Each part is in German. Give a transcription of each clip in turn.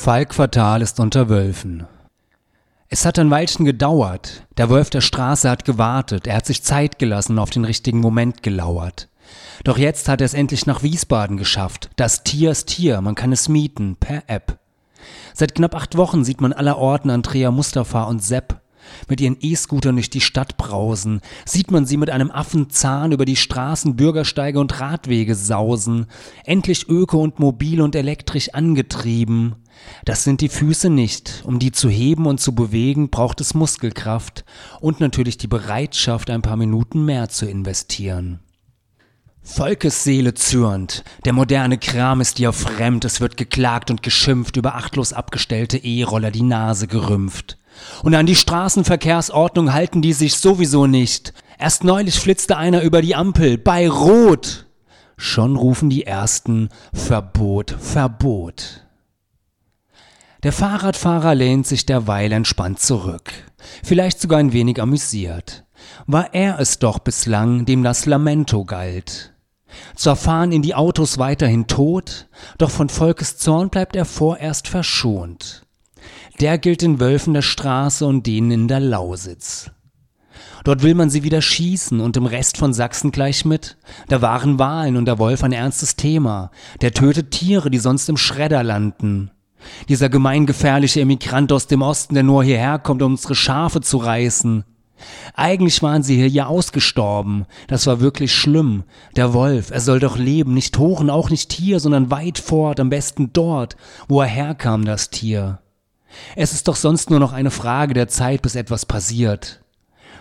Falkquartal ist unter Wölfen. Es hat ein Weilchen gedauert. Der Wolf der Straße hat gewartet. Er hat sich Zeit gelassen und auf den richtigen Moment gelauert. Doch jetzt hat er es endlich nach Wiesbaden geschafft. Das Tier ist hier. Man kann es mieten. Per App. Seit knapp acht Wochen sieht man allerorten Andrea Mustafa und Sepp mit ihren E-Scootern durch die Stadt brausen, sieht man sie mit einem Affenzahn über die Straßen, Bürgersteige und Radwege sausen, endlich öko und mobil und elektrisch angetrieben. Das sind die Füße nicht. Um die zu heben und zu bewegen, braucht es Muskelkraft und natürlich die Bereitschaft, ein paar Minuten mehr zu investieren. Volkesseele zürnt. Der moderne Kram ist dir fremd. Es wird geklagt und geschimpft, über achtlos abgestellte E-Roller die Nase gerümpft. Und an die Straßenverkehrsordnung halten die sich sowieso nicht. Erst neulich flitzte einer über die Ampel bei Rot. Schon rufen die ersten Verbot, Verbot. Der Fahrradfahrer lehnt sich derweil entspannt zurück, vielleicht sogar ein wenig amüsiert. War er es doch bislang, dem das Lamento galt. Zwar fahren in die Autos weiterhin tot, doch von Volkes Zorn bleibt er vorerst verschont. Der gilt den Wölfen der Straße und denen in der Lausitz. Dort will man sie wieder schießen und im Rest von Sachsen gleich mit. Da waren Wahlen und der Wolf ein ernstes Thema. Der tötet Tiere, die sonst im Schredder landen. Dieser gemeingefährliche Emigrant aus dem Osten, der nur hierher kommt, um unsere Schafe zu reißen. Eigentlich waren sie hier ja ausgestorben. Das war wirklich schlimm. Der Wolf, er soll doch leben, nicht hoch und auch nicht hier, sondern weit fort, am besten dort, wo er herkam, das Tier. Es ist doch sonst nur noch eine Frage der Zeit, bis etwas passiert.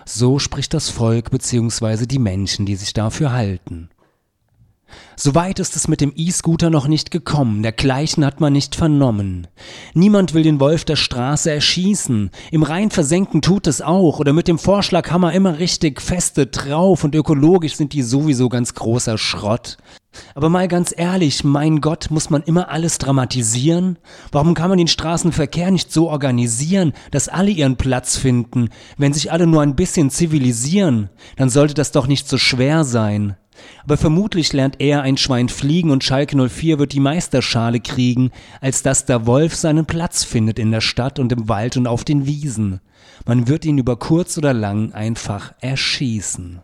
So spricht das Volk bzw. die Menschen, die sich dafür halten. Soweit ist es mit dem E-Scooter noch nicht gekommen, dergleichen hat man nicht vernommen. Niemand will den Wolf der Straße erschießen, im Rhein versenken tut es auch, oder mit dem Vorschlaghammer immer richtig feste drauf und ökologisch sind die sowieso ganz großer Schrott. Aber mal ganz ehrlich, mein Gott, muss man immer alles dramatisieren? Warum kann man den Straßenverkehr nicht so organisieren, dass alle ihren Platz finden? Wenn sich alle nur ein bisschen zivilisieren, dann sollte das doch nicht so schwer sein. Aber vermutlich lernt er ein Schwein fliegen und Schalke 04 wird die Meisterschale kriegen, als dass der Wolf seinen Platz findet in der Stadt und im Wald und auf den Wiesen. Man wird ihn über kurz oder lang einfach erschießen.